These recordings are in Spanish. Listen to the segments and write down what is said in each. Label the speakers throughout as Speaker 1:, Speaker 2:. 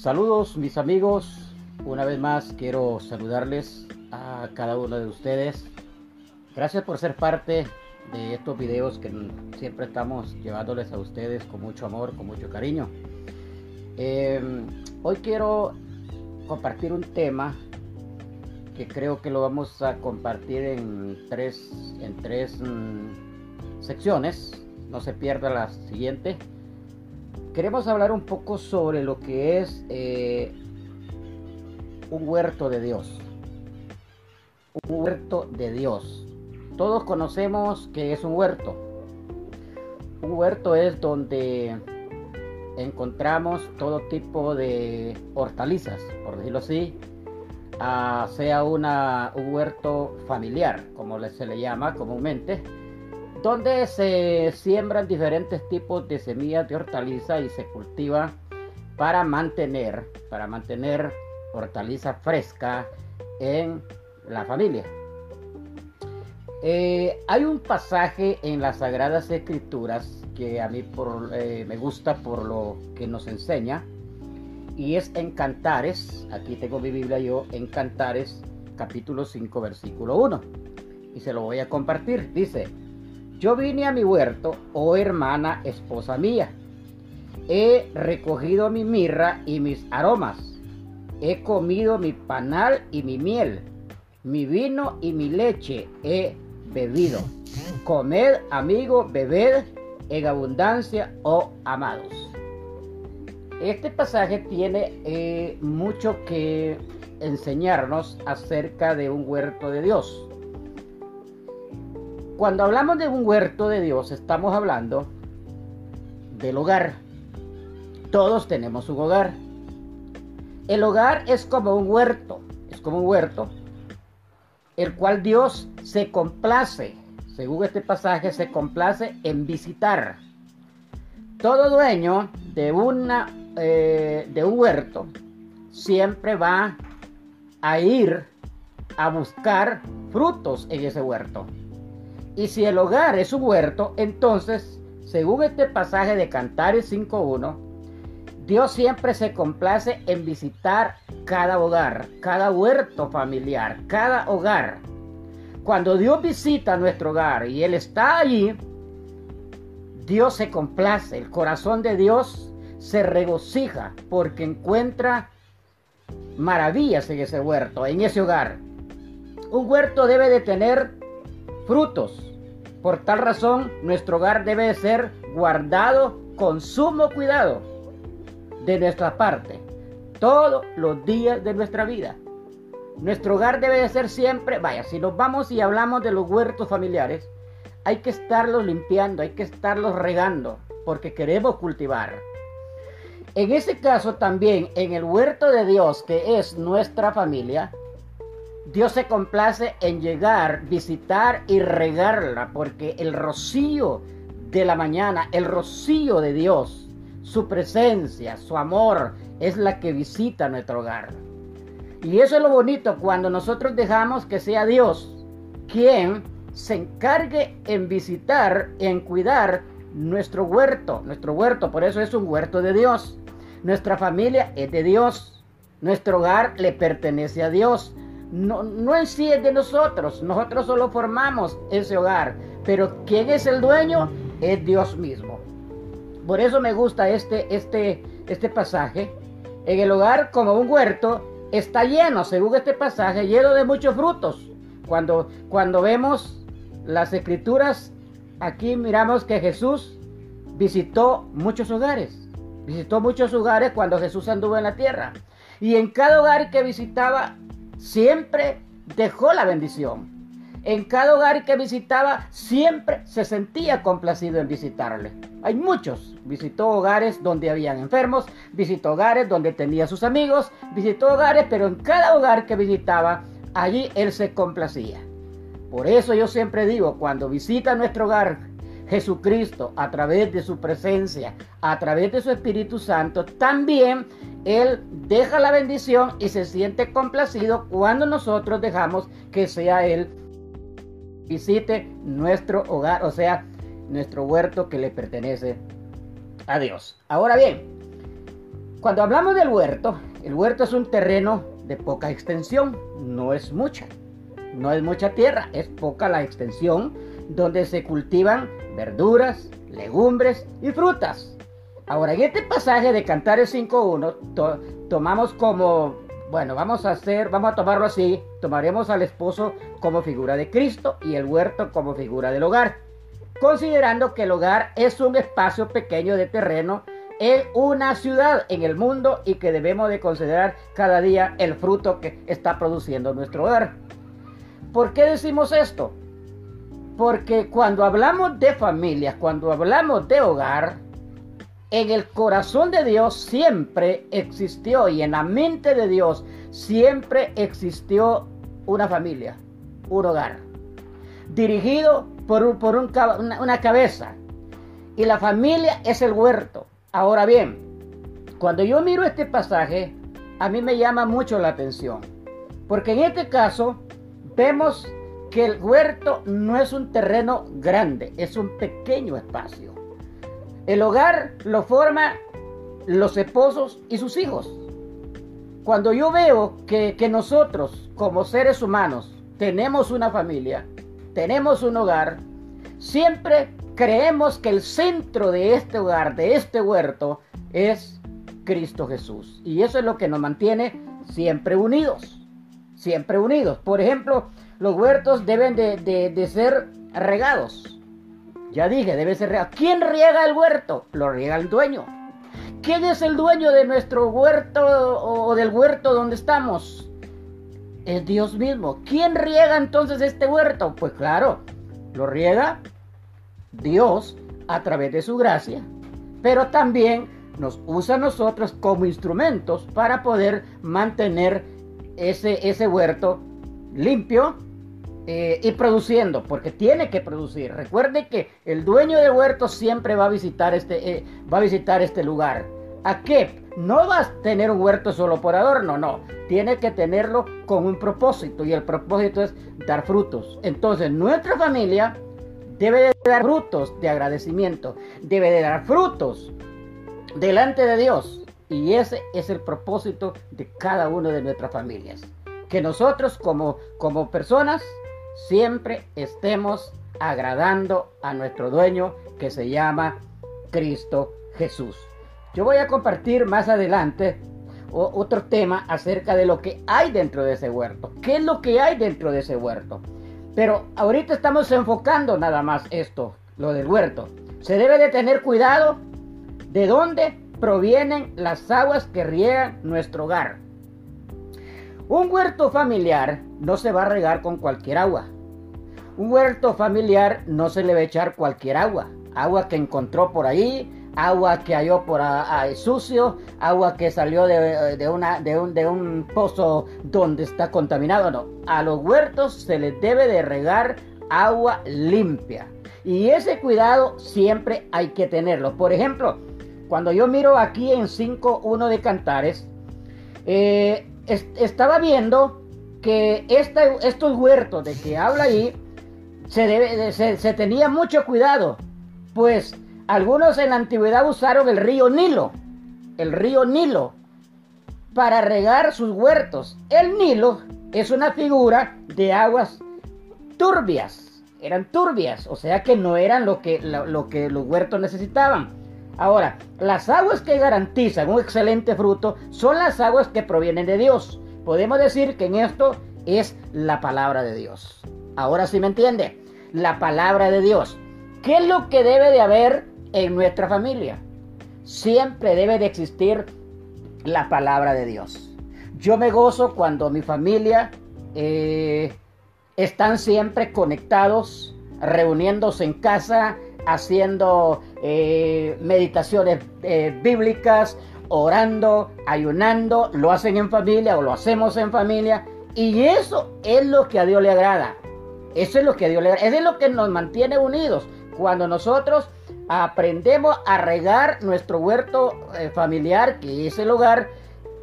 Speaker 1: Saludos mis amigos, una vez más quiero saludarles a cada uno de ustedes. Gracias por ser parte de estos videos que siempre estamos llevándoles a ustedes con mucho amor, con mucho cariño. Em, hoy quiero compartir un tema que creo que lo vamos a compartir en tres, en tres mm, secciones. No se pierda la siguiente queremos hablar un poco sobre lo que es eh, un huerto de Dios. Un huerto de Dios. Todos conocemos que es un huerto. Un huerto es donde encontramos todo tipo de hortalizas, por decirlo así, ah, sea una, un huerto familiar, como se le llama comúnmente, donde se siembran diferentes tipos de semillas de hortaliza y se cultiva para mantener, para mantener hortaliza fresca en la familia. Eh, hay un pasaje en las Sagradas Escrituras que a mí eh, me gusta por lo que nos enseña y es en Cantares, aquí tengo mi Biblia yo, en Cantares capítulo 5 versículo 1 y se lo voy a compartir. Dice, yo vine a mi huerto, oh hermana esposa mía. He recogido mi mirra y mis aromas. He comido mi panal y mi miel. Mi vino y mi leche he bebido. Comed, amigo, bebed en abundancia, oh amados. Este pasaje tiene eh, mucho que enseñarnos acerca de un huerto de Dios. Cuando hablamos de un huerto de Dios, estamos hablando del hogar. Todos tenemos un hogar. El hogar es como un huerto, es como un huerto, el cual Dios se complace, según este pasaje, se complace en visitar. Todo dueño de, eh, de un huerto siempre va a ir a buscar frutos en ese huerto. Y si el hogar es un huerto, entonces, según este pasaje de Cantares 5.1, Dios siempre se complace en visitar cada hogar, cada huerto familiar, cada hogar. Cuando Dios visita nuestro hogar y Él está allí, Dios se complace, el corazón de Dios se regocija porque encuentra maravillas en ese huerto, en ese hogar. Un huerto debe de tener frutos. Por tal razón, nuestro hogar debe ser guardado con sumo cuidado de nuestra parte, todos los días de nuestra vida. Nuestro hogar debe de ser siempre, vaya, si nos vamos y hablamos de los huertos familiares, hay que estarlos limpiando, hay que estarlos regando, porque queremos cultivar. En ese caso también, en el huerto de Dios, que es nuestra familia, Dios se complace en llegar, visitar y regarla, porque el rocío de la mañana, el rocío de Dios, su presencia, su amor, es la que visita nuestro hogar. Y eso es lo bonito cuando nosotros dejamos que sea Dios quien se encargue en visitar, en cuidar nuestro huerto, nuestro huerto, por eso es un huerto de Dios. Nuestra familia es de Dios. Nuestro hogar le pertenece a Dios no, no en sí es de nosotros, nosotros solo formamos ese hogar, pero quien es el dueño es Dios mismo. Por eso me gusta este, este, este pasaje. En el hogar como un huerto está lleno, según este pasaje, lleno de muchos frutos. Cuando, cuando vemos las escrituras, aquí miramos que Jesús visitó muchos hogares. Visitó muchos hogares cuando Jesús anduvo en la tierra. Y en cada hogar que visitaba siempre dejó la bendición. En cada hogar que visitaba siempre se sentía complacido en visitarle. Hay muchos. Visitó hogares donde habían enfermos, visitó hogares donde tenía sus amigos, visitó hogares, pero en cada hogar que visitaba, allí él se complacía. Por eso yo siempre digo, cuando visita nuestro hogar Jesucristo a través de su presencia, a través de su Espíritu Santo, también él deja la bendición y se siente complacido cuando nosotros dejamos que sea Él visite nuestro hogar, o sea, nuestro huerto que le pertenece a Dios. Ahora bien, Cuando hablamos del huerto, el huerto es un terreno de poca extensión, no es mucha, no es mucha tierra, es poca la extensión donde se cultivan verduras, legumbres y frutas. Ahora, en este pasaje de Cantares 5.1, tomamos como, bueno, vamos a hacer, vamos a tomarlo así, tomaremos al esposo como figura de Cristo y el huerto como figura del hogar, considerando que el hogar es un espacio pequeño de terreno en una ciudad en el mundo y que debemos de considerar cada día el fruto que está produciendo nuestro hogar. ¿Por qué decimos esto? Porque cuando hablamos de familia, cuando hablamos de hogar, en el corazón de Dios siempre existió y en la mente de Dios siempre existió una familia, un hogar, dirigido por, por una cabeza. Y la familia es el huerto. Ahora bien, cuando yo miro este pasaje, a mí me llama mucho la atención, porque en este caso vemos que el huerto no es un terreno grande, es un pequeño espacio. El hogar lo forman los esposos y sus hijos. Cuando yo veo que, que nosotros como seres humanos tenemos una familia, tenemos un hogar, siempre creemos que el centro de este hogar, de este huerto, es Cristo Jesús. Y eso es lo que nos mantiene siempre unidos. Siempre unidos. Por ejemplo, los huertos deben de, ser regados. Ya dije, debe ser regado. ¿Quién riega el huerto? Lo riega el dueño. ¿Quién es el dueño de nuestro huerto o del huerto donde estamos? Es Dios mismo. ¿Quién riega entonces este huerto? Pues claro, lo riega Dios a través de su gracia, pero también nos usa a nosotros como instrumentos para poder mantener ese, ese huerto limpio eh, y produciendo, porque tiene que producir. Recuerde que el dueño del huerto siempre va a visitar este, eh, va a visitar este lugar. ¿A qué? No vas a tener un huerto solo por adorno, no. Tiene que tenerlo con un propósito y el propósito es dar frutos. Entonces, nuestra familia debe de dar frutos de agradecimiento, debe de dar frutos delante de Dios. Y ese es el propósito de cada una de nuestras familias. Que nosotros como, como personas siempre estemos agradando a nuestro dueño que se llama Cristo Jesús. Yo voy a compartir más adelante otro tema acerca de lo que hay dentro de ese huerto. ¿Qué es lo que hay dentro de ese huerto? Pero ahorita estamos enfocando nada más esto, lo del huerto. Se debe de tener cuidado de dónde provienen las aguas que riegan nuestro hogar. Un huerto familiar no se va a regar con cualquier agua. Un huerto familiar no se le va a echar cualquier agua. Agua que encontró por ahí, agua que halló por ahí sucio, agua que salió de, de un pozo donde está contaminado. No, a los huertos se les debe de regar agua limpia. Y ese cuidado siempre hay que tenerlo. Por ejemplo, cuando yo miro aquí en 5.1 de Cantares, eh, estaba viendo que estos huertos de que habla ahí, se, debe, tenía mucho cuidado. Pues algunos en la antigüedad usaron el río Nilo, el río Nilo, para regar sus huertos. El Nilo es una figura de aguas turbias, eran turbias, o sea que no eran lo, que los huertos necesitaban. Ahora, las aguas que garantizan un excelente fruto son las aguas que provienen de Dios. Podemos decir que en esto es la palabra de Dios. Ahora sí me entiende, la palabra de Dios. ¿Qué es lo que debe de haber en nuestra familia. Siempre debe de existir la palabra de Dios. Yo me gozo cuando mi familia eh, están siempre conectados, reuniéndose en casa, haciendo eh, meditaciones eh, bíblicas, orando, ayunando, lo hacen en familia o lo hacemos en familia. Y eso es lo que a Dios le agrada. Eso es lo que a Dios le agrada. Eso es lo que nos mantiene unidos. Cuando nosotros aprendemos a regar nuestro huerto eh, familiar, que es el hogar,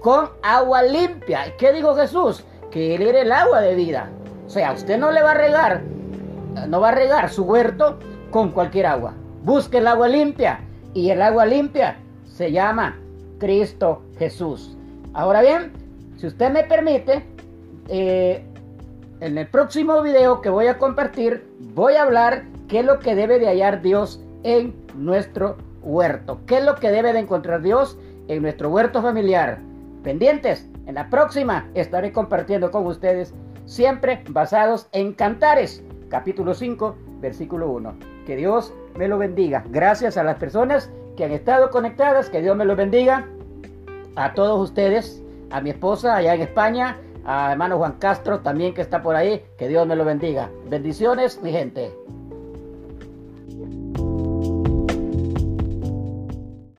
Speaker 1: con agua limpia. ¿Qué dijo Jesús? Que Él era el agua de vida. O sea, usted no le va a regar, no va a regar su huerto con cualquier agua. Busque el agua limpia. Y el agua limpia se llama Cristo Jesús. Ahora bien, si usted me permite, eh, en el próximo video que voy a compartir, voy a hablar qué es lo que debe de hallar Dios en nuestro huerto. ¿Qué es lo que debe de encontrar Dios en nuestro huerto familiar? Pendientes, en la próxima estaré compartiendo con ustedes, siempre basados en Cantares, capítulo 5, versículo 1. Que Dios me lo bendiga. Gracias a las personas que han estado conectadas, que Dios me lo bendiga. A todos ustedes, a mi esposa allá en España, a hermano Juan Castro también que está por ahí, que Dios me lo bendiga. Bendiciones, mi gente.